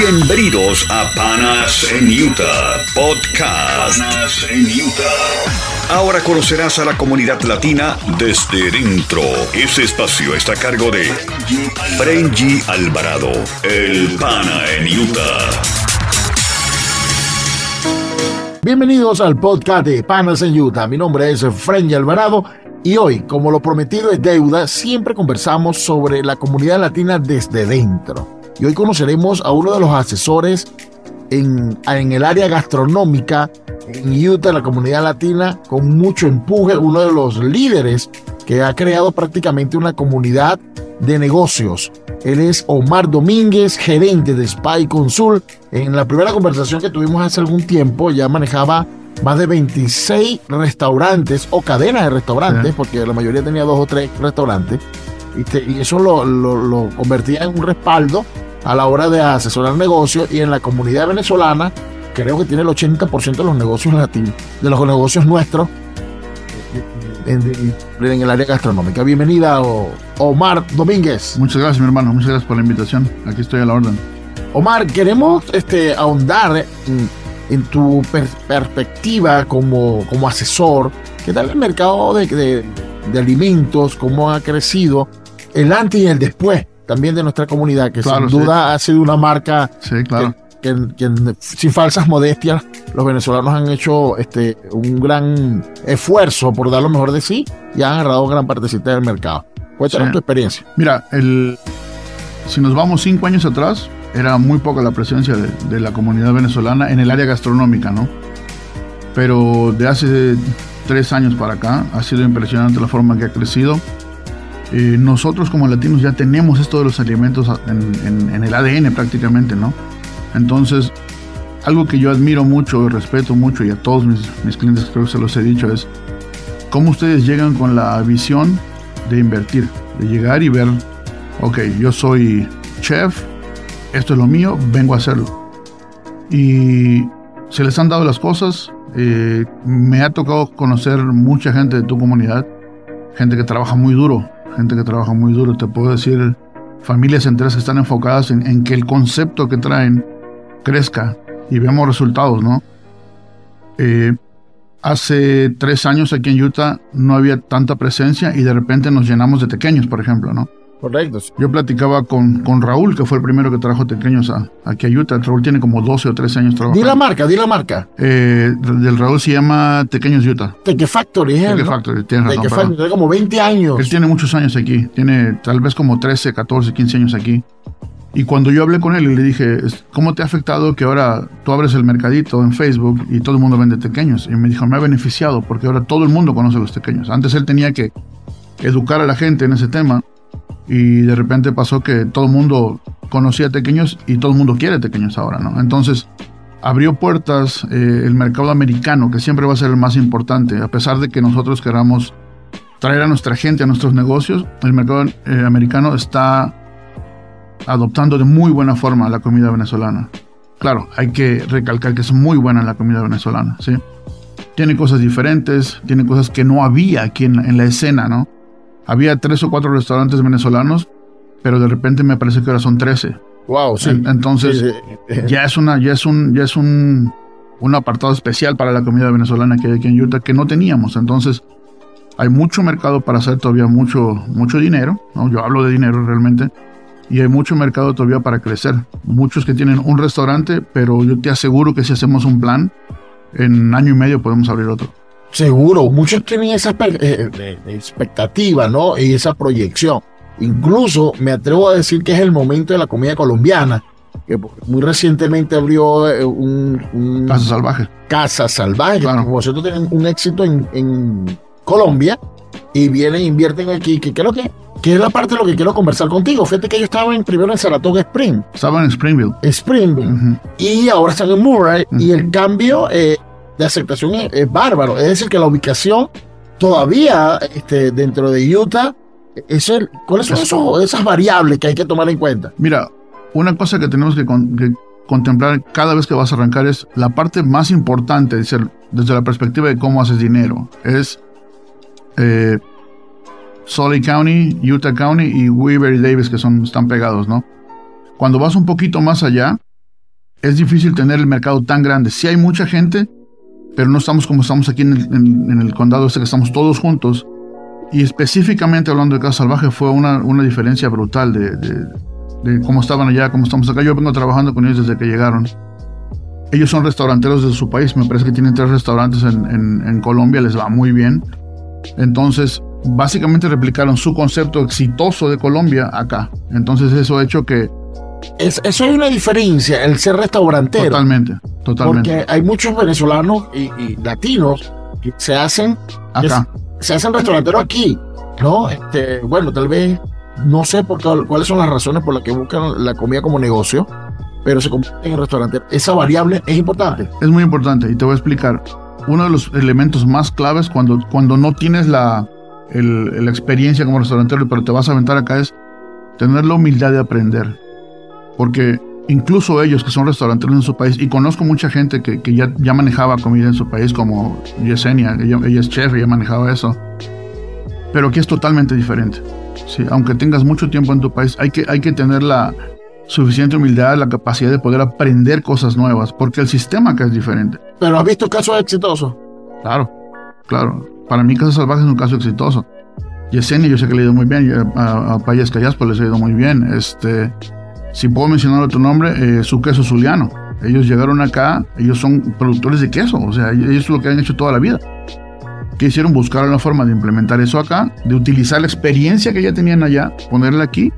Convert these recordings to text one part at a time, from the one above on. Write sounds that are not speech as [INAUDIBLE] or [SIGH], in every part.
Bienvenidos a Panas en Utah Podcast. Panas en Utah. Ahora conocerás a la comunidad latina desde dentro. Ese espacio está a cargo de Frenji Alvarado, el Pana en Utah. Bienvenidos al podcast de Panas en Utah. Mi nombre es Frenji Alvarado y hoy, como lo prometido es deuda, siempre conversamos sobre la comunidad latina desde dentro y hoy conoceremos a uno de los asesores en, en, el área gastronómica en Utah, la comunidad latina, con mucho empuje, uno de los líderes que ha creado prácticamente una comunidad de negocios. Él es Omar Domínguez, gerente de Spy Consul. En la primera conversación que tuvimos hace algún tiempo ya manejaba más de 26 restaurantes o cadenas de restaurantes, porque la mayoría tenía dos o tres restaurantes. Y, eso lo, lo convertía en un respaldo a la hora de asesorar negocios y en la comunidad venezolana creo que tiene el 80% de los negocios latinos, de los negocios nuestros en, el área gastronómica. Bienvenida Omar Domínguez. Muchas gracias mi hermano, muchas gracias por la invitación. Aquí estoy a la orden. Omar, queremos este, ahondar en, tu perspectiva como, como asesor. ¿Qué tal el mercado de, de alimentos? ¿Cómo ha crecido? El antes y el después también de nuestra comunidad, que sin duda ha sido una marca que, sin falsas modestias los venezolanos han hecho este, un gran esfuerzo por dar lo mejor de sí y han agarrado gran partecita del mercado. Cuéntanos tu experiencia. Mira, el, si nos vamos cinco años atrás, era muy poca la presencia de, de la comunidad venezolana en el área gastronómica, ¿no? Pero de hace tres años para acá ha sido impresionante la forma que ha crecido eh, nosotros como latinos ya tenemos esto de los alimentos en, el ADN prácticamente, ¿no? Entonces, algo que yo admiro mucho respeto mucho y a todos mis, mis clientes creo que se los he dicho es cómo ustedes llegan con la visión de invertir, de llegar y ver, ok, yo soy chef, esto es lo mío, vengo a hacerlo. Y se les han dado las cosas, eh, me ha tocado conocer mucha gente de tu comunidad, gente que trabaja muy duro, gente que trabaja muy duro. Te puedo decir, familias enteras que están enfocadas en, que el concepto que traen crezca y veamos resultados, ¿no? Eh, hace tres años aquí en Utah no había tanta presencia y de repente nos llenamos de pequeños, por ejemplo, ¿no? Correcto. Yo platicaba con, con Raúl, que fue el primero que trajo tequeños a, aquí a Utah. Raúl tiene como 12 o 13 años trabajando. Di la marca, di la marca. Eh, del Raúl se llama Tequeños Utah. Teque Factory, ¿eh? Teque Factory, tiene razón. Teque Factory, tiene como 20 años. Él tiene muchos años aquí. Tiene tal vez como 13, 14, 15 años aquí. Y cuando yo hablé con él y le dije, ¿cómo te ha afectado que ahora tú abres el mercadito en Facebook y todo el mundo vende tequeños? Y me dijo, me ha beneficiado porque ahora todo el mundo conoce los tequeños. Antes él tenía que educar a la gente en ese tema y de repente pasó que todo el mundo conocía tequeños y todo el mundo quiere tequeños ahora, ¿no? Entonces abrió puertas eh, el mercado americano, que siempre va a ser el más importante, a pesar de que nosotros queramos traer a nuestra gente a nuestros negocios, el mercado eh, americano está adoptando de muy buena forma la comida venezolana. Claro, hay que recalcar que es muy buena la comida venezolana, ¿sí? Tiene cosas diferentes, tiene cosas que no había aquí en, en la escena, ¿no? Había tres o cuatro restaurantes venezolanos, pero de repente me parece que ahora son trece. Wow, sí. Entonces, ya es una, ya es un, ya es un, un apartado especial para la comida venezolana que hay aquí en Utah que no teníamos. Entonces, hay mucho mercado para hacer todavía mucho, mucho dinero. ¿no? Yo hablo de dinero realmente. Y hay mucho mercado todavía para crecer. Muchos que tienen un restaurante, pero yo te aseguro que si hacemos un plan, en año y medio podemos abrir otro. Seguro, muchos tienen esa eh, expectativa, ¿no? Y esa proyección. Incluso me atrevo a decir que es el momento de la comida colombiana, que muy recientemente abrió eh, un, Casa Salvaje. Casa Salvaje, claro. vosotros tienen un éxito en, Colombia y vienen, invierten aquí, que creo que, que es la parte de lo que quiero conversar contigo. Fíjate que yo estaba en, primero en Saratoga Spring. Estaba en Springville. Springville. Y ahora están en Murray. Y el cambio... Eh, de aceptación es, bárbaro. Es decir, que la ubicación todavía este, dentro de Utah, es ¿cuáles son esas variables que hay que tomar en cuenta? Mira, una cosa que tenemos que, contemplar cada vez que vas a arrancar es la parte más importante desde, desde la perspectiva de cómo haces dinero. Es eh, Salt County, Utah County y Weaver y Davis que son, están pegados, ¿no? Cuando vas un poquito más allá, es difícil tener el mercado tan grande. Sí hay mucha gente, pero no estamos como estamos aquí en el, condado este, que estamos todos juntos. Y específicamente hablando de Casa Salvaje fue una, una diferencia brutal de, cómo estaban allá, cómo estamos acá. Yo vengo trabajando con ellos desde que llegaron. Ellos son restauranteros de su país, me parece que tienen tres restaurantes en Colombia, les va muy bien. Entonces, básicamente replicaron su concepto exitoso de Colombia acá. Entonces eso ha hecho que... Es, eso hay una diferencia, el ser restaurantero. Totalmente, totalmente. Porque hay muchos venezolanos y, latinos que se hacen... Acá. se hacen restauranteros aquí, ¿no? Este, bueno, tal vez, no sé por cuáles son las razones por las que buscan la comida como negocio, pero se convierten en restauranteros. Esa variable es importante. Es muy importante y te voy a explicar. Uno de los elementos más claves cuando, cuando no tienes la, la experiencia como restaurantero, pero te vas a aventar acá es tener la humildad de aprender. Porque incluso ellos que son restauranteros en su país, y conozco mucha gente que, que ya, ya, manejaba comida en su país, como Yesenia, ella, es chef, ya manejaba eso. Pero aquí es totalmente diferente. Sí, aunque tengas mucho tiempo en tu país, hay que, hay que tener la suficiente humildad, la capacidad de poder aprender cosas nuevas, porque el sistema acá es diferente. Pero has visto casos exitosos. Claro, claro para mí Casa Salvaje es un caso exitoso. Yesenia yo sé que le ha ido muy bien, a, a Payas Callaspo les ha ido muy bien. Este, si puedo mencionar otro nombre, eh, su queso zuliano. Ellos llegaron acá, ellos son productores de queso, o sea, ellos es lo que han hecho toda la vida. Que hicieron buscar una forma de implementar eso acá, de utilizar la experiencia que ya tenían allá, ponerla aquí.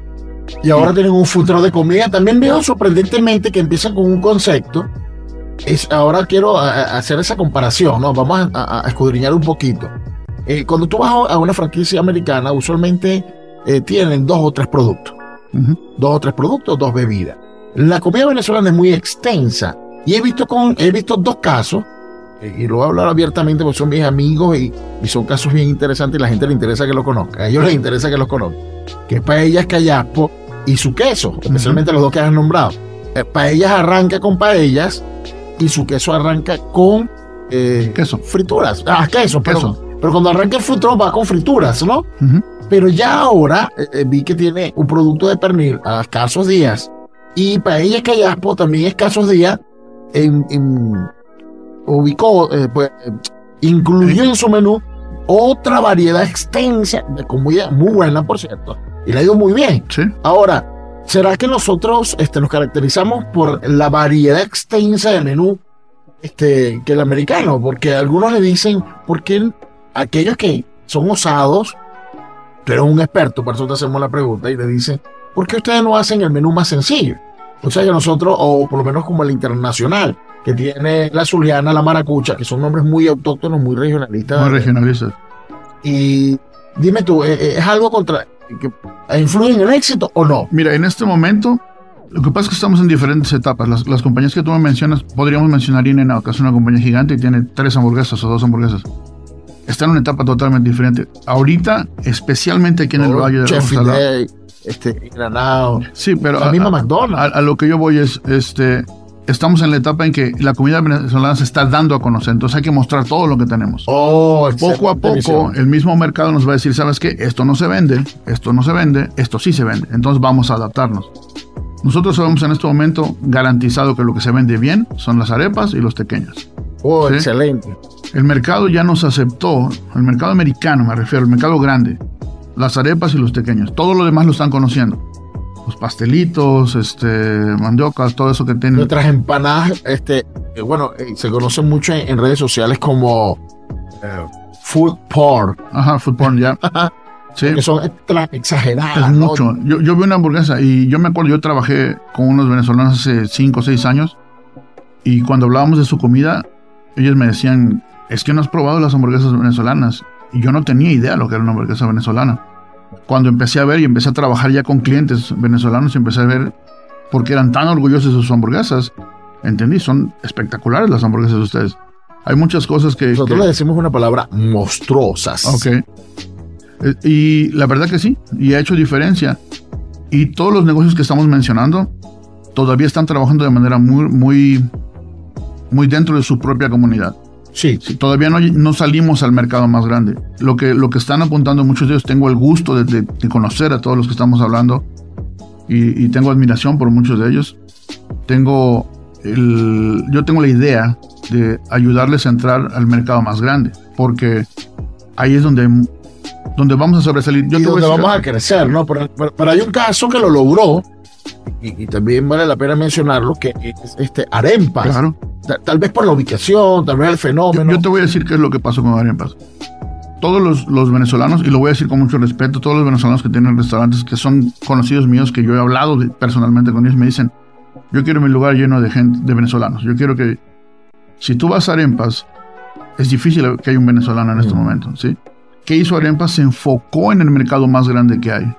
Y ahora tienen un futuro de comida. También veo sorprendentemente que empiezan con un concepto es, ahora quiero hacer esa comparación, ¿no? Vamos a, escudriñar un poquito. Eh, cuando tú vas a una franquicia americana, usualmente eh, tienen dos o tres productos. Dos o tres productos, dos bebidas. La comida venezolana es muy extensa y he visto, con, he visto dos casos, eh, y lo voy a hablar abiertamente porque son mis amigos y, son casos bien interesantes y la gente le interesa que lo conozca. A ellos les interesa que los conozcan. Que es paellas callaspo y su queso, especialmente los dos que han nombrado. paellas arranca con paellas y su queso arranca con eh, queso. frituras. Ah, queso, queso. Pero cuando arranca el futuro va con frituras, ¿no? Pero ya ahora eh, eh, vi que tiene un producto de pernil a escasos días y Paella Callaspo también escasos días en, ubicó, pues, incluyó en su menú otra variedad extensa de comida muy buena, por cierto, y le ha ido muy bien. Sí. Ahora, ¿Será que nosotros este, nos caracterizamos por la variedad extensa de menú este, que el americano? Porque algunos le dicen, ¿por qué aquellos que son osados, pero un experto, por eso te hacemos la pregunta, y le dicen, ¿por qué ustedes no hacen el menú más sencillo? O sea que nosotros, o por lo menos como el internacional, que tiene la zuliana, la maracucha, que son nombres muy autóctonos, muy regionalistas. Muy regionalistas. Y dime tú, ¿e-, e-, ¿es algo contra, que influye en el éxito o no? Mira, en este momento, lo que pasa es que estamos en diferentes etapas. Las, las compañías que tú me mencionas, podríamos mencionar in que es una compañía gigante y tiene tres hamburguesas o dos hamburguesas. Está en una etapa totalmente diferente. Ahorita, especialmente aquí en el Valle de Chef este, Granado. Sí, pero la misma McDonald's. A, lo que yo voy es, este, estamos en la etapa en que la comunidad venezolana se está dando a conocer, entonces hay que mostrar todo lo que tenemos. Oh, poco a poco el mismo mercado nos va a decir, ¿sabes qué? Esto no se vende, esto no se vende, esto sí se vende, entonces vamos a adaptarnos. Nosotros sabemos en este momento garantizado que lo que se vende bien son las arepas y los pequeños. Oh, excelente. El mercado ya nos aceptó, el mercado americano me refiero, el mercado grande, las arepas y los pequeños. Todo lo demás lo están conociendo los pastelitos, este, mandiocas, todo eso que tienen. Nuestras empanadas, este, eh, bueno, eh, se conocen mucho en, redes sociales como eh, food porn. Ajá, food porn, ya. [LAUGHS] sí. Que son exageradas. Es mucho. Yo, yo vi una hamburguesa y yo me acuerdo, yo trabajé con unos venezolanos hace 5 o 6 años y cuando hablábamos de su comida, ellos me decían, es que no has probado las hamburguesas venezolanas. Y yo no tenía idea de lo que era una hamburguesa venezolana cuando empecé a ver y empecé a trabajar ya con clientes venezolanos, empecé a ver por qué eran tan orgullosos de sus hamburguesas. Entendí, son espectaculares las hamburguesas de ustedes. Hay muchas cosas que... Nosotros le decimos una palabra monstruosas. Ok. Eh, y la verdad que sí, y ha hecho diferencia. Y todos los negocios que estamos mencionando todavía están trabajando de manera muy, muy, muy dentro de su propia comunidad. Sí. todavía no, no, salimos al mercado más grande. Lo que, lo que están apuntando muchos de ellos, tengo el gusto de, conocer a todos los que estamos hablando y, tengo admiración por muchos de ellos. Tengo yo tengo la idea de ayudarles a entrar al mercado más grande, porque ahí es donde, donde vamos a sobresalir. Yo y donde vamos a crecer, ¿no? Pero, hay un caso que lo logró, y, también vale la pena mencionarlo, que es este Arempas. Claro. Tal, vez por la ubicación, tal vez el fenómeno. Yo, te voy a decir qué es lo que pasó con Arempas. Todos los, los, venezolanos, y lo voy a decir con mucho respeto, todos los venezolanos que tienen restaurantes que son conocidos míos, que yo he hablado personalmente con ellos, me dicen, yo quiero mi lugar lleno de gente, de venezolanos. Yo quiero que, si tú vas a Arempas, es difícil que haya un venezolano en este momento, ¿sí? ¿Qué hizo Arempas? Se enfocó en el mercado más grande que hay.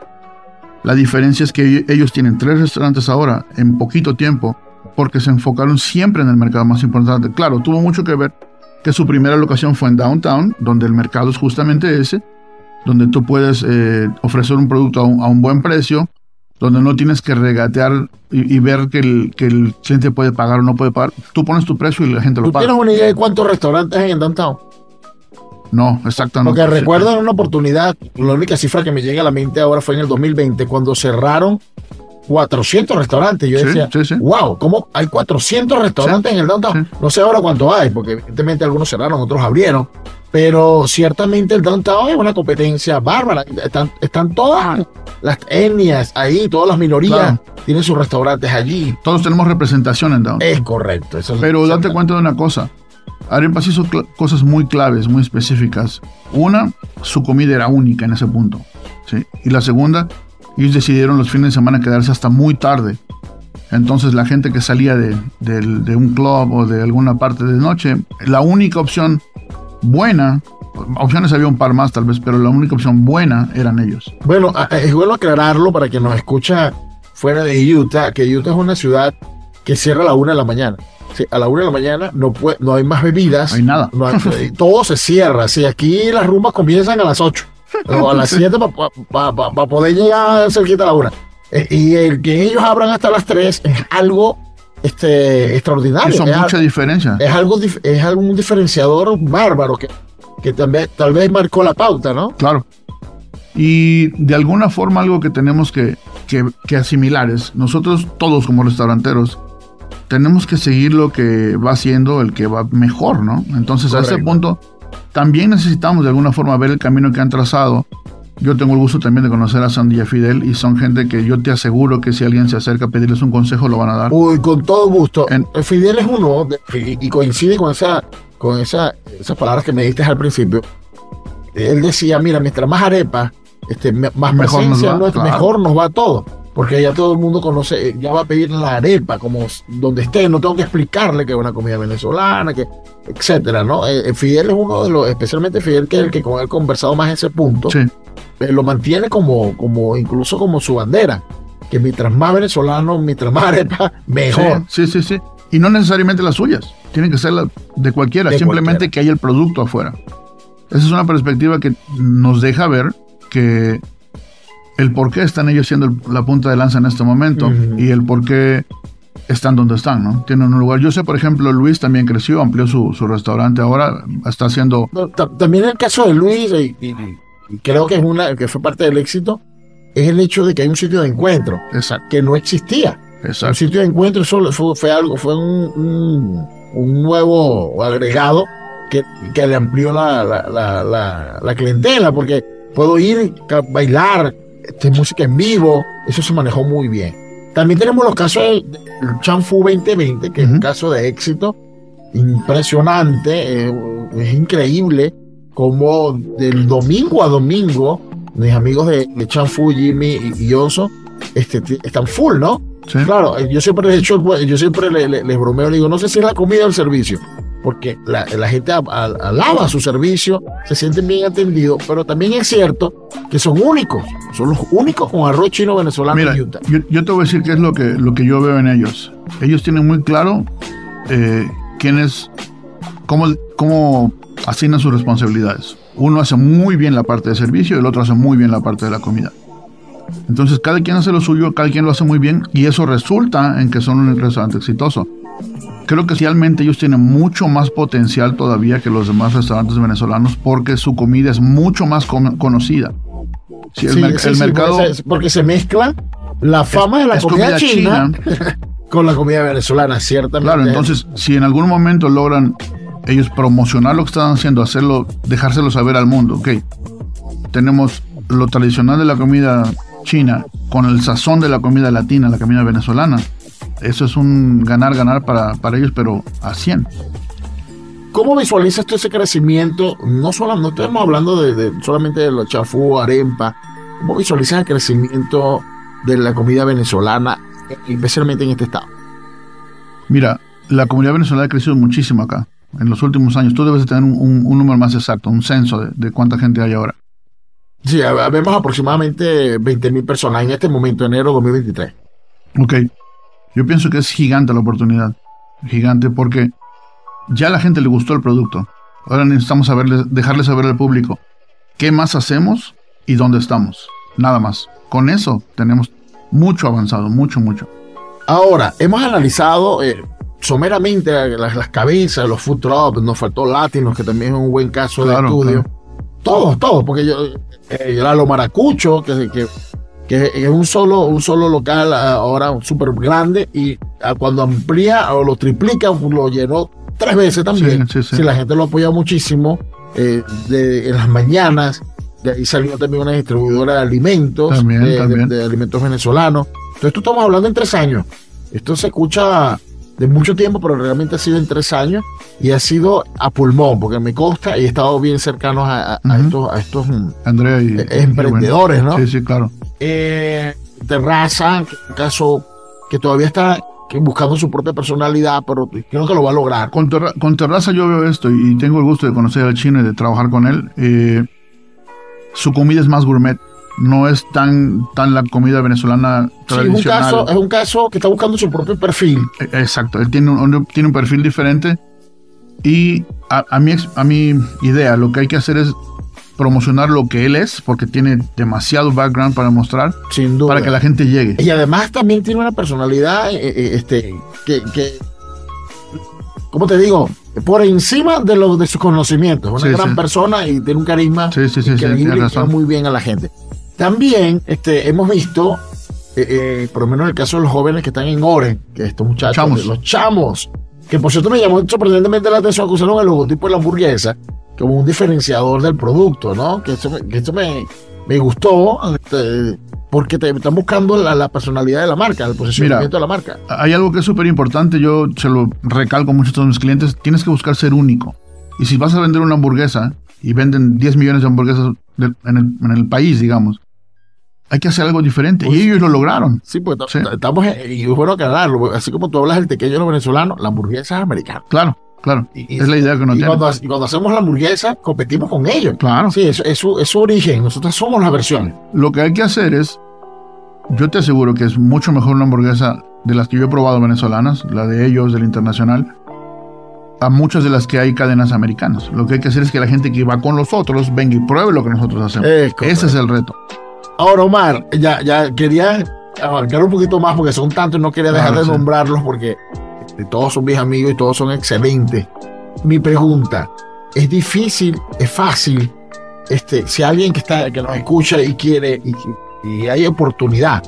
La diferencia es que ellos tienen tres restaurantes ahora en poquito tiempo porque se enfocaron siempre en el mercado más importante. Claro, tuvo mucho que ver que su primera locación fue en Downtown, donde el mercado es justamente ese, donde tú puedes eh, ofrecer un producto a un, buen precio, donde no tienes que regatear y, ver que el, que el, cliente puede pagar o no puede pagar. Tú pones tu precio y la gente lo paga. ¿Tú tienes una idea de cuántos restaurantes hay en Downtown? No, exactamente. Porque recuerdo en una oportunidad, la única cifra que me llega a la mente ahora fue en el 2020, cuando cerraron 400 restaurantes. Yo decía, wow, ¿cómo hay 400 restaurantes en el downtown? No sé ahora cuánto hay, porque evidentemente algunos cerraron, otros abrieron. Pero ciertamente el downtown es una competencia bárbara. Están, están todas las etnias ahí, todas las minorías tienen sus restaurantes allí. Todos tenemos representación en downtown. Es correcto. Pero date cuenta de una cosa. Arepas hizo cosas muy claves, muy específicas. Una, su comida era única en ese punto. Y la segunda, ellos decidieron los fines de semana quedarse hasta muy tarde. Entonces la gente que salía de, un club o de alguna parte de noche, la única opción buena, opciones había un par más tal vez, pero la única opción buena eran ellos. Bueno, es bueno aclararlo para quien nos escucha fuera de Utah, que Utah es una ciudad que cierra a la una de la mañana a la una de la mañana no, puede, no hay más bebidas. No hay nada. todo se cierra. Si aquí las rumbas comienzan a las 8 o a las 7 para poder llegar cerquita a la una. Eh, y el que ellos abran hasta las 3 es algo este, extraordinario. Eso es mucha diferencia. Es algo es algún diferenciador bárbaro que, que también, tal vez marcó la pauta, ¿no? Claro. Y de alguna forma algo que tenemos que, que, que asimilar es, nosotros todos como restauranteros, tenemos que seguir lo que va haciendo el que va mejor, ¿no? Entonces a ese punto también necesitamos de alguna forma ver el camino que han trazado. Yo tengo el gusto también de conocer a Sandy y a Fidel y son gente que yo te aseguro que si alguien se acerca a pedirles un consejo lo van a dar. Uy, con todo gusto. Fidel es uno y coincide con esa con esa, esas palabras que me diste al principio. Él decía, mira, mientras más arepa, este, más mejor nos va, mejor nos va todo porque ya todo el mundo conoce, eh, ya va a pedir la arepa, como donde esté, no tengo que explicarle que es una comida venezolana, que, etcétera, ¿no? Eh, eh, Fidel es uno de los, especialmente Fidel, que es el que con él conversado más ese punto, sí. lo mantiene como, como, incluso como su bandera, que mientras más venezolano, mientras más arepa, mejor. Sí, sí, sí. Y no necesariamente las suyas, tienen que ser las de cualquiera, simplemente que haya el producto afuera. Esa es una perspectiva que nos deja ver que el por qué están ellos siendo la punta de lanza en este momento y el por qué están donde están, ¿no? Tienen un lugar. Yo sé, por ejemplo, Luis también creció, amplió su, restaurante, ahora está haciendo... también el caso de Luis, y, creo que es una que fue parte del éxito, es el hecho de que hay un sitio de encuentro que no existía. Exacto. Un sitio de encuentro solo fue, algo, fue un, nuevo agregado que, que le amplió la, la, la clientela, porque puedo ir a bailar, este, música en vivo, eso se manejó muy bien. También tenemos los casos del Chanfu 2020, que es un caso de éxito impresionante, eh, es increíble como del domingo a domingo mis amigos de, de Chanfu, Jimmy y, Oso este, están full, ¿no? Claro, yo siempre les hecho, yo siempre les, bromeo, le digo, no sé si es la comida o el servicio, porque la, gente alaba su servicio, se sienten bien atendidos, pero también es cierto que son únicos, son los únicos con arroz chino venezolano Mira, Yo, te voy a decir qué es lo que, lo que yo veo en ellos. Ellos tienen muy claro eh, quién es, cómo, cómo asignan sus responsabilidades. Uno hace muy bien la parte de servicio y el otro hace muy bien la parte de la comida. Entonces cada quien hace lo suyo, cada quien lo hace muy bien y eso resulta en que son un restaurante exitoso creo que realmente ellos tienen mucho más potencial todavía que los demás restaurantes venezolanos porque su comida es mucho más conocida. el, mercado... Porque se, mezcla la fama de la comida, china, [LAUGHS] con la comida venezolana, ciertamente. Claro, entonces, si en algún momento logran ellos promocionar lo que están haciendo, hacerlo, dejárselo saber al mundo, ok, tenemos lo tradicional de la comida china con el sazón de la comida latina, la comida venezolana. Eso es un ganar-ganar para, para ellos, pero a 100. ¿Cómo visualizas tú ese crecimiento? No, solo, no estamos hablando de, solamente de los chafú, arepa. ¿Cómo visualizas el crecimiento de la comida venezolana, especialmente en este estado? Mira, la comunidad venezolana ha crecido muchísimo acá en los últimos años. Tú debes de tener un, número más exacto, un censo de, de, cuánta gente hay ahora. Sí, vemos aproximadamente 20.000 personas en este momento, enero 2023. Ok. Yo pienso que es gigante la oportunidad. Gigante porque ya a la gente le gustó el producto. Ahora necesitamos saberle, dejarle saber al público qué más hacemos y dónde estamos. Nada más. Con eso tenemos mucho avanzado, mucho, mucho. Ahora, hemos analizado eh, someramente las, cabezas, los food trucks, nos faltó Latinos, que también es un buen caso de estudio. Todos, todos, porque yo, eh, lo Maracucho, que, que, que, es un solo, un solo local ahora súper grande y cuando amplía o lo triplica, lo llenó tres veces también. Si la gente lo apoya muchísimo, eh, de, en las mañanas, de ahí salió también una distribuidora de alimentos, de, alimentos venezolanos. Entonces, esto estamos hablando en tres años. Esto se escucha de mucho tiempo, pero realmente ha sido en tres años y ha sido a pulmón, porque me consta y he estado bien cercanos a, estos, a estos mm, Andrea y, eh, emprendedores, ¿no? Sí, sí, claro. Eh, Terraza, un caso que todavía está buscando su propia personalidad, pero creo que lo va a lograr. Con, con Terraza yo veo esto y tengo el gusto de conocer al chino y de trabajar con él. Eh, su comida es más gourmet no es tan, tan la comida venezolana tradicional. es, un caso, es un caso que está buscando su propio perfil. E, exacto, él tiene un, tiene un perfil diferente y a, a, mi, a mi idea lo que hay que hacer es promocionar lo que él es, porque tiene demasiado background para mostrar, Sin duda. para que la gente llegue. Y además también tiene una personalidad eh, eh, este, que, que, ¿cómo te digo? Por encima de, lo, de sus conocimientos. Una gran persona y tiene un carisma sí, increíble y muy bien a la gente. También este, hemos visto, eh, eh, por lo menos en el caso de los jóvenes que están en Oren, que estos muchachos, los chamos, que por cierto me llamó sorprendentemente la atención que usaron el logotipo de la hamburguesa como un diferenciador del producto, ¿no? Que esto, que esto me, me gustó, este, porque te están buscando la, personalidad de la marca, el posicionamiento de la marca. Hay algo que es súper importante, yo se lo recalco mucho a todos mis clientes, tienes que buscar ser único. Y si vas a vender una hamburguesa y venden 10 millones de hamburguesas en, el, en el país, digamos, hay que hacer algo diferente. y pues ellos lo lograron. Sí, pues estamos, y es bueno aclararlo, así como tú hablas del pequeño venezolano, la hamburguesa es americana. Claro, claro. es la idea que uno y tiene. Cuando, y cuando hacemos la hamburguesa, competimos con ellos. Claro. Sí, es, es, su, es su origen. Nosotros somos las versiones. Lo que hay que hacer es, yo te aseguro que es mucho mejor una hamburguesa de las que yo he probado venezolanas, la de ellos, del internacional, a muchas de las que hay cadenas americanas. Lo que hay que hacer es que la gente que va con nosotros venga y pruebe lo que nosotros hacemos. Ese es el reto. Ahora, Omar, ya, ya quería abarcar un poquito más porque son tantos y no quería dejar de nombrarlos porque este, todos son mis amigos y todos son excelentes. Mi pregunta, ¿es difícil, es fácil, este, si alguien que, está, que nos escucha y quiere y, hay oportunidad,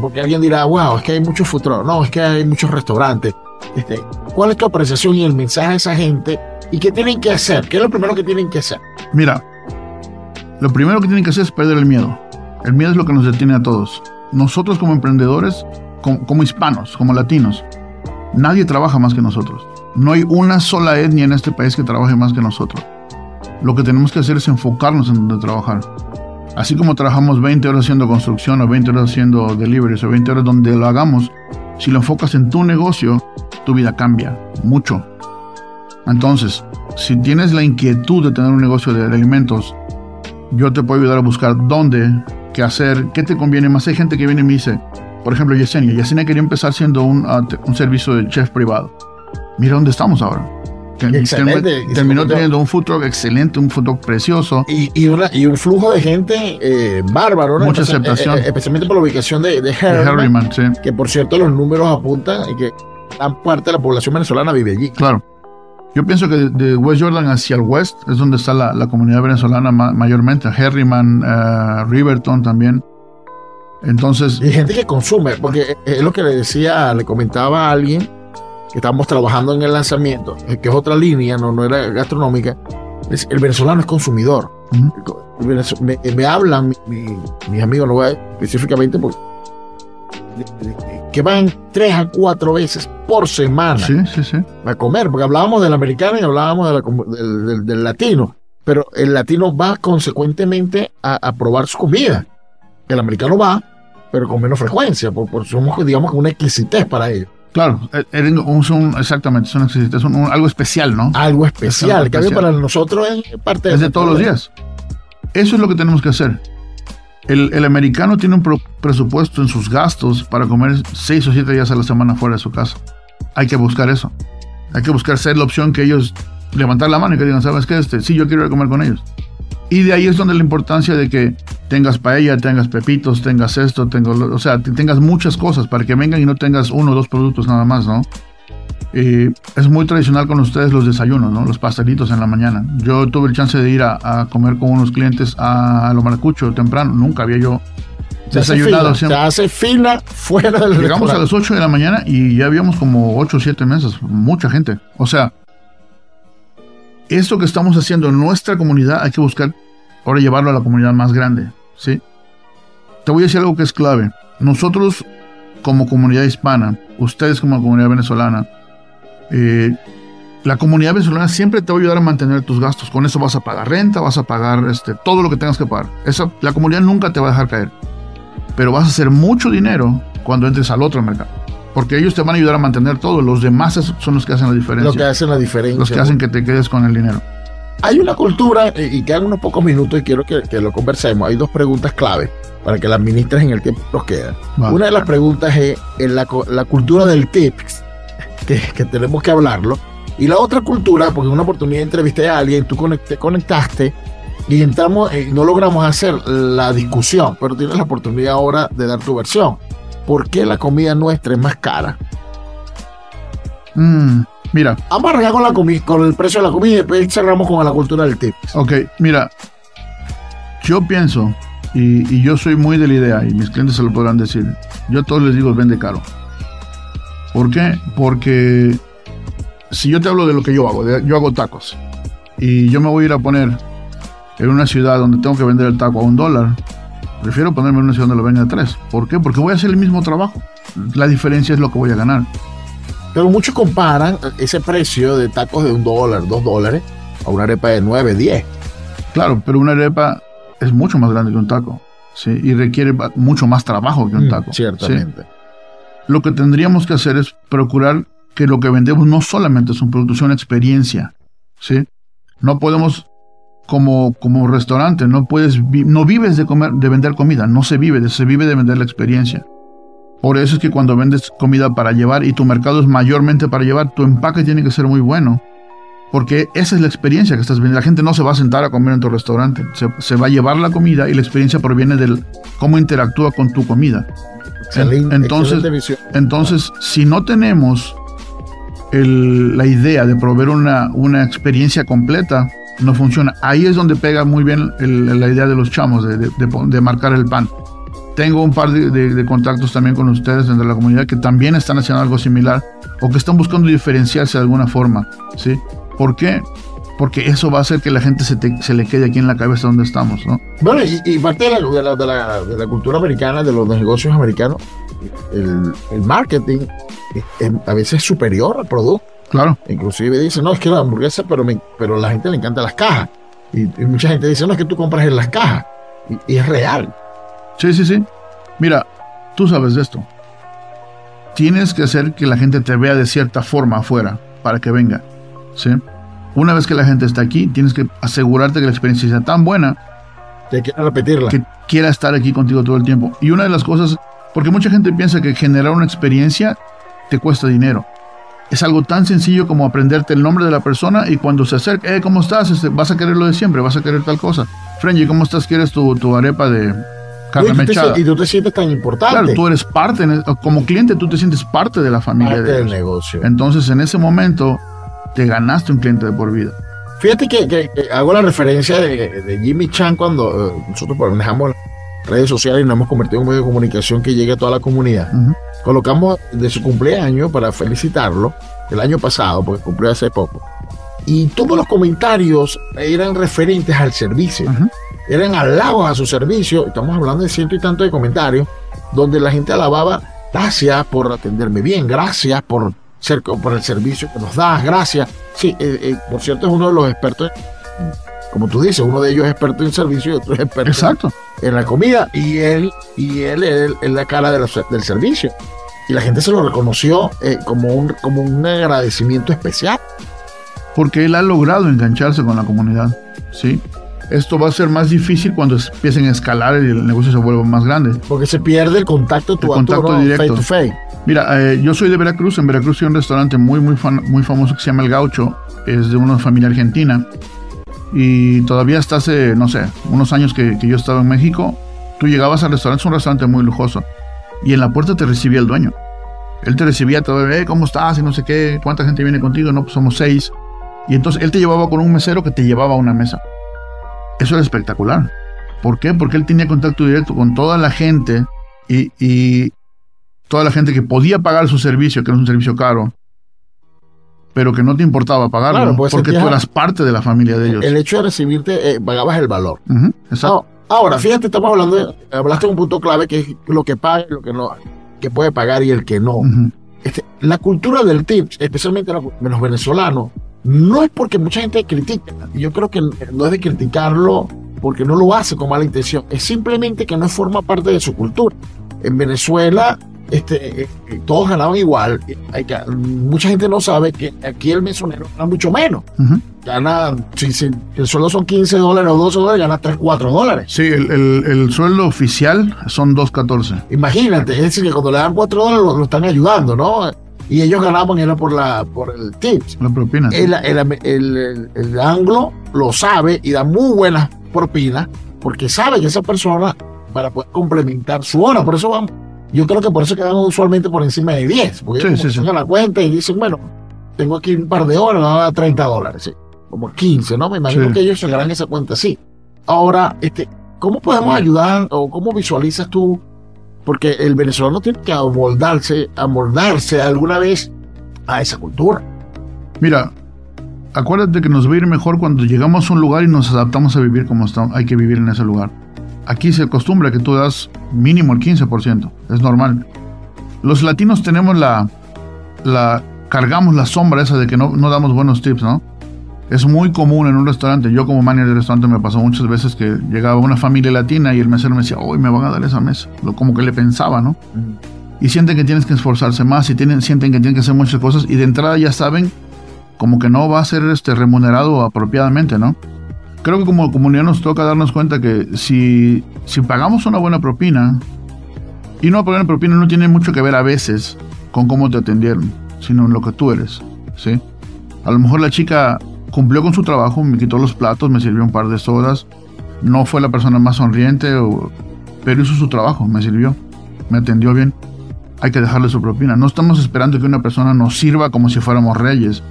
porque alguien dirá, wow, es que hay muchos futuros, no, es que hay muchos restaurantes. Este, ¿Cuál es tu apreciación y el mensaje a esa gente? ¿Y qué tienen que hacer? ¿Qué es lo primero que tienen que hacer? Mira, lo primero que tienen que hacer es perder el miedo. El miedo es lo que nos detiene a todos. Nosotros como emprendedores, como, hispanos, como latinos, nadie trabaja más que nosotros. No hay una sola etnia en este país que trabaje más que nosotros. Lo que tenemos que hacer es enfocarnos en donde trabajar. Así como trabajamos 20 horas haciendo construcción o 20 horas haciendo deliveries o 20 horas donde lo hagamos, si lo enfocas en tu negocio, tu vida cambia mucho. Entonces, si tienes la inquietud de tener un negocio de alimentos, yo te puedo ayudar a buscar dónde qué hacer, qué te conviene más. Hay gente que viene y me dice, por ejemplo, Yesenia. Yesenia quería empezar siendo un, ah, un servicio de chef privado. Mira dónde estamos ahora. Excelente. Terminó teniendo un food truck excelente, un food truck precioso. Y, y, y un flujo de gente eh, bárbaro, Mucha aceptación. Eh, eh, especialmente por la ubicación de, de sí. que por cierto los números apuntan y que gran parte de la población venezolana vive allí. Claro. Yo pienso que de West Jordan hacia el west es donde está la, comunidad venezolana mayormente. Harriman, uh, Riverton también. Entonces, Y hay gente que consume, porque es lo que le decía, le comentaba a alguien que estábamos trabajando en el lanzamiento, eh, que es otra línea, no, no era gastronómica. es- el venezolano es consumidor. El venez- Me, me hablan mi- mi- mis amigos, no voy a específicamente porque de- de- que van tres a cuatro veces por semana sí, sí, sí. a comer, porque hablábamos del americano y hablábamos de la del, del- del latino, pero el latino va consecuentemente a, a probar su comida. El americano va, pero con menos frecuencia, por, por somos, digamos, una exquisitez para ellos. Claro, eh, un- son- exactamente, son son un- algo especial, ¿no? Algo especial, algo en cambio especial. para nosotros es parte es de todos los días. Eso es lo que tenemos que hacer. El, el americano tiene un pro- presupuesto en sus gastos para comer seis o siete días a la semana fuera de su casa. Hay que buscar eso. Hay que buscar ser la opción que ellos levantar la mano y que digan, ¿sabes qué? Este, sí, yo quiero ir a comer con ellos. Y de ahí es donde la importancia de que tengas paella, tengas pepitos, tengas esto, tengo, o sea, tengas muchas cosas para que vengan y no tengas uno o dos productos nada más, ¿no? Eh, es muy tradicional con ustedes los desayunos, ¿no? Los pastelitos en la mañana. Yo tuve el chance de ir a, a comer con unos clientes a, lo maracucho temprano. Nunca había yo Se hace desayunado. fila, se hace fila fuera del Llegamos a las 8 de la mañana y ya habíamos como 8 o 7 mesas. Mucha gente. O sea, esto que estamos haciendo en nuestra comunidad hay que buscar ahora llevarlo a la comunidad más grande. ¿Sí? Te voy a decir algo que es clave. Nosotros como comunidad hispana, ustedes como comunidad venezolana, eh, la comunidad venezolana siempre te va a ayudar a mantener tus gastos. Con eso vas a pagar renta, vas a pagar este, todo lo que tengas que pagar. Esa, la comunidad nunca te va a dejar caer. Pero vas a hacer mucho dinero cuando entres al otro mercado. Porque ellos te van a ayudar a mantener todo. Los demás son los que hacen la diferencia. Lo que hacen la diferencia. los que hacen que te quedes con el dinero. Hay una cultura, eh, y quedan unos pocos minutos y quiero que, que lo conversemos. Hay dos preguntas clave para que las ministres en el tiempo que nos queda. Una de las preguntas es en la, la cultura del tips, que, que tenemos que hablarlo. Y la otra cultura, porque en una oportunidad entrevisté a alguien, tú conect- conectaste y entramos, eh, no logramos hacer la discusión, pero tienes la oportunidad ahora de dar tu versión. ¿Por qué la comida nuestra es más cara? Mm, mira, Vamos a arrancar con, la comi- con el precio de la comida y después cerramos con la cultura del tips. ok, mira. Yo pienso, y, y yo soy muy de la idea, y mis clientes se lo podrán decir. Yo a todos les digo, vende caro. ¿Por qué? Porque si yo te hablo de lo que yo hago, de- yo hago tacos, y yo me voy a ir a poner en una ciudad donde tengo que vender el taco a un dólar, prefiero ponerme en una ciudad donde lo venden a tres. ¿Por qué? Porque voy a hacer el mismo trabajo. La diferencia es lo que voy a ganar. Pero muchos comparan ese precio de tacos de un dólar, dos dólares, a una arepa de nueve, diez. Claro, pero una arepa es mucho más grande que un taco. ¿sí? Y requiere mucho más trabajo que un taco. ¿sí? Mm, Ciertamente. Lo que tendríamos que hacer es procurar que lo que vendemos no solamente es un producto, sea una experiencia. ¿sí? No podemos, como, como restaurante, no puedes vi- no vives de comer, de vender comida, no se vive, se vive de vender la experiencia. Por eso es que cuando vendes comida para llevar y tu mercado es mayormente para llevar, tu empaque tiene que ser muy bueno. Porque esa es la experiencia que estás vendiendo. La gente no se va a sentar a comer en tu restaurante. Se, se va a llevar la comida y la experiencia proviene del cómo interactúa con tu comida. Excelente- entonces- excelente. Entonces, si no tenemos el- la idea de proveer una, una experiencia completa, no funciona. Ahí es donde pega muy bien el- la idea de los chamos, de, de- de pon- de marcar el pan. Tengo un par de, de- de contactos también con ustedes dentro de la comunidad que también están haciendo algo similar o que están buscando diferenciarse de alguna forma. ¿sí? ¿Por qué? Porque eso va a hacer que la gente se, te- se le quede aquí en la cabeza donde estamos. ¿no? Bueno, y, y parte de la, la, la- de la cultura americana, de los negocios americanos, el, el marketing es- es- a veces es superior al producto. Claro, Inclusive dice, no, es que la hamburguesa, pero, me, pero a la gente le encantan las cajas. Y, y mucha gente dice, no, es que tú compras en las cajas. Y, y es real. Sí, sí, sí. Mira, tú sabes de esto. Tienes que hacer que la gente te vea de cierta forma afuera para que venga. ¿sí? Una vez que la gente está aquí, tienes que asegurarte que la experiencia sea tan buena Te quiero repetirla. que quiera estar aquí contigo todo el tiempo. Y una de las cosas, porque mucha gente piensa que generar una experiencia te cuesta dinero. Es algo tan sencillo como aprenderte el nombre de la persona y cuando se acerca, eh, ¿cómo estás? Este, vas a querer lo de siempre, vas a querer tal cosa. Frenji, ¿cómo estás? ¿Quieres tu, tu arepa de te mechada? si- y tú te sientes tan importante. Claro, tú eres parte, en- como cliente tú te sientes parte de la familia parte de del ellos. negocio. Entonces en ese momento te ganaste un cliente de por vida. Fíjate que, que- que hago la referencia de, de Jimmy Chan cuando eh, nosotros manejamos redes sociales y nos hemos convertido en un medio de comunicación que llegue a toda la comunidad. Colocamos de su cumpleaños para felicitarlo, el año pasado, porque cumplió hace poco. Y todos los comentarios eran referentes al servicio. Eran halagos a su servicio. Estamos hablando de ciento y tanto de comentarios, donde la gente alababa, gracias por atenderme bien, gracias por, ser, por el servicio que nos das, gracias. Sí, eh, eh, por cierto, es uno de los expertos como tú dices, uno de ellos es experto en servicio y otro es experto Exacto. en la comida y él y él es la cara del servicio. Y la gente se lo reconoció eh, como, un, como un agradecimiento especial. Porque él ha logrado engancharse con la comunidad, ¿sí? Esto va a ser más difícil cuando empiecen a escalar y el negocio se vuelva más grande. Porque se pierde el contacto tu contacto directo. Face to face. Mira, eh, yo soy de Veracruz. En Veracruz hay un restaurante muy, muy, muy famoso que se llama El Gaucho. Es de una familia argentina y todavía hasta hace, no sé, unos años que, yo estaba en México, tú llegabas al restaurante, es un restaurante muy lujoso, y en la puerta te recibía el dueño. Él te recibía todo, eh, ¿cómo estás? Y no sé qué, ¿cuánta gente viene contigo? No, pues somos seis. Y entonces él te llevaba con un mesero que te llevaba a una mesa. Eso era espectacular. ¿Por qué? Porque él tenía contacto directo con toda la gente y, y toda la gente que podía pagar su servicio, que era un servicio caro, pero que no te importaba pagarlo, pues, porque tú eras parte de la familia de ellos. El hecho de recibirte, eh, pagabas el valor. exacto. ahora, fíjate, estamos hablando, de, hablaste de un punto clave que es lo que paga y lo que no, que puede pagar y el que no. este, la cultura del tips, especialmente los venezolanos, no es porque mucha gente critica. Yo creo que no es de criticarlo porque no lo hace con mala intención. Es simplemente que no forma parte de su cultura. En Venezuela este, eh, todos ganaban igual. Hay que, mucha gente no sabe que aquí el mesonero gana mucho menos. Gana, si, el sueldo son 15 dólares o 12 dólares, gana 3, 4 dólares. Sí, el, el, sueldo oficial son 2.14. Imagínate, es decir, que cuando le dan 4 dólares lo, están ayudando, ¿no? Y ellos ganaban era por, la, por el tips. La propina. El, el, el, anglo lo sabe y da muy buenas propinas porque sabe que esa persona para poder complementar su hora, por eso van yo creo que por eso quedan usualmente por encima de 10, porque sí, la cuenta y dicen, bueno, tengo aquí un par de horas, me a 30 dólares, ¿sí? como 15, ¿no? Me imagino que ellos se ganan esa cuenta así. Ahora, este, ¿cómo podemos ayudar o cómo visualizas tú? Porque el venezolano tiene que amoldarse, amoldarse alguna vez a esa cultura. Mira, acuérdate que nos va a ir mejor cuando llegamos a un lugar y nos adaptamos a vivir como hay que vivir en ese lugar. Aquí se acostumbra que tú das mínimo el 15%, es normal. Los latinos tenemos la, la cargamos la sombra esa de que no, no damos buenos tips, ¿no? Es muy común en un restaurante. Yo como manager de restaurante me pasó muchas veces que llegaba una familia latina y el mesero me decía, hoy me van a dar esa mesa. Lo, como que le pensaba, ¿no? Y sienten que tienes que esforzarse más y tienen, sienten que tienen que hacer muchas cosas y de entrada ya saben como que no va a ser este, remunerado apropiadamente, ¿no? creo que como comunidad nos toca darnos cuenta que si, si pagamos una buena propina, y no pagar propina no tiene mucho que ver a veces con cómo te atendieron, sino en lo que tú eres, ¿sí? A lo mejor la chica cumplió con su trabajo, me quitó los platos, me sirvió un par de sodas, no fue la persona más sonriente, pero hizo su trabajo, me sirvió, me atendió bien. Hay que dejarle su propina. No estamos esperando que una persona nos sirva como si fuéramos reyes,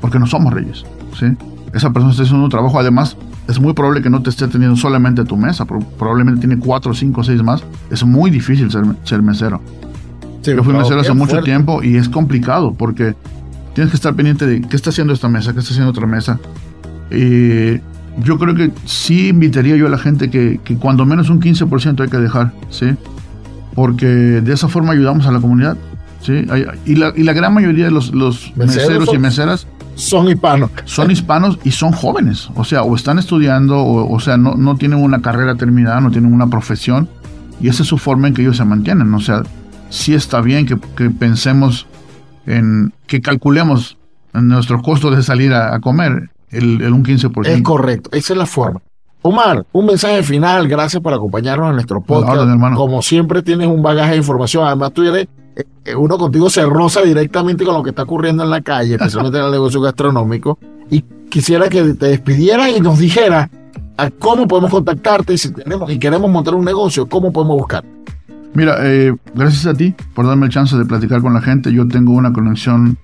porque no somos reyes, ¿sí? Esa persona está haciendo un trabajo, además, es muy probable que no te esté teniendo solamente tu mesa, probablemente tiene cuatro, cinco, seis más. Es muy difícil ser, ser mesero. Yo fui mesero hace mucho tiempo y es complicado porque tienes que estar pendiente de qué está haciendo esta mesa, qué está haciendo otra mesa. Y yo creo que sí invitaría yo a la gente que, que cuando menos un 15% hay que dejar, ¿sí? Porque de esa forma ayudamos a la comunidad, ¿sí? Y la, y la gran mayoría de los, los meseros y meseras son hispanos. Son hispanos y son jóvenes, o sea, o están estudiando, o, sea, no, no tienen una carrera terminada, no tienen una profesión, y esa es su forma en que ellos se mantienen. O sea, sí está bien que, pensemos en, que calculemos nuestro costo de salir a, comer el, el, un 15%. Es correcto, esa es la forma. Omar, un mensaje final, gracias por acompañarnos en nuestro podcast. Como siempre tienes un bagaje de información, además tú eres eh, uno contigo se roza directamente con lo que está ocurriendo en la calle, especialmente en el negocio gastronómico, y quisiera que te despidieras y nos dijera a cómo podemos contactarte si tenemos y queremos montar un negocio, cómo podemos buscar. Mira, eh, gracias a ti por darme el chance de platicar con la gente. Yo tengo una conexión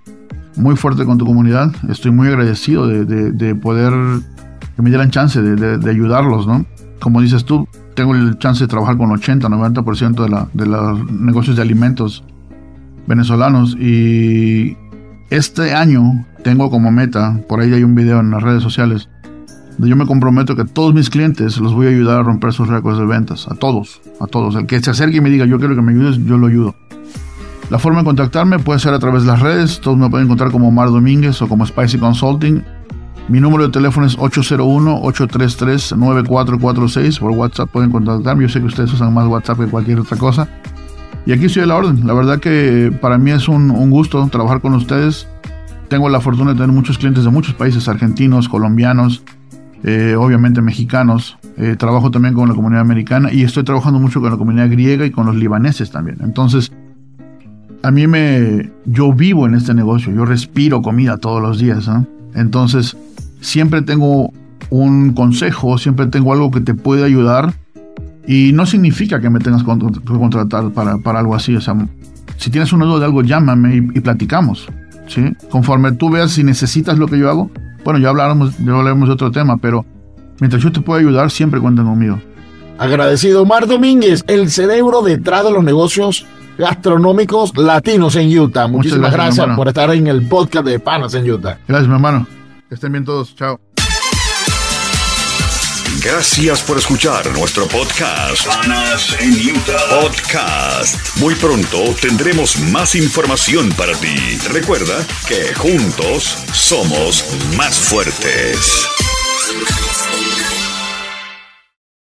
muy fuerte con tu comunidad. Estoy muy agradecido de, poder que me dieran chance de, ayudarlos, ¿no? como dices tú, tengo el chance de trabajar con 80, 90% de, la, de los negocios de alimentos venezolanos y este año tengo como meta, por ahí hay un video en las redes sociales, yo me comprometo que todos mis clientes los voy a ayudar a romper sus récords de ventas, a todos, a todos. El que se acerque y me diga yo quiero que me ayudes, yo lo ayudo. La forma de contactarme puede ser a través de las redes, todos me pueden encontrar como Mar Domínguez o como Spicy Consulting. Mi número de teléfono es 801-833-9446. Por WhatsApp pueden contactarme. Yo sé que ustedes usan más WhatsApp que cualquier otra cosa. Y aquí estoy a la orden. La verdad que para mí es un, gusto trabajar con ustedes. Tengo la fortuna de tener muchos clientes de muchos países, argentinos, colombianos, eh, obviamente mexicanos. Eh, trabajo también con la comunidad americana y estoy trabajando mucho con la comunidad griega y con los libaneses también. Entonces, a mí me... Yo vivo en este negocio, yo respiro comida todos los días. Entonces, siempre tengo un consejo, siempre tengo algo que te puede ayudar y no significa que me tengas que contratar para, para algo así. O sea, si tienes una duda de algo, llámame y, platicamos. ¿sí? Conforme tú veas si necesitas lo que yo hago, bueno, ya hablaremos, ya hablaremos de otro tema, pero mientras yo te pueda ayudar, siempre cuenten conmigo. Agradecido, Mar Domínguez, el cerebro detrás de los negocios gastronómicos latinos en Utah. Muchísimas gracias, gracias por estar en el podcast de Panas en Utah. Gracias, mi hermano. Que estén bien todos. Chao. Gracias por escuchar nuestro podcast. Panas en Utah. Podcast. Muy pronto tendremos más información para ti. Recuerda que juntos somos más fuertes.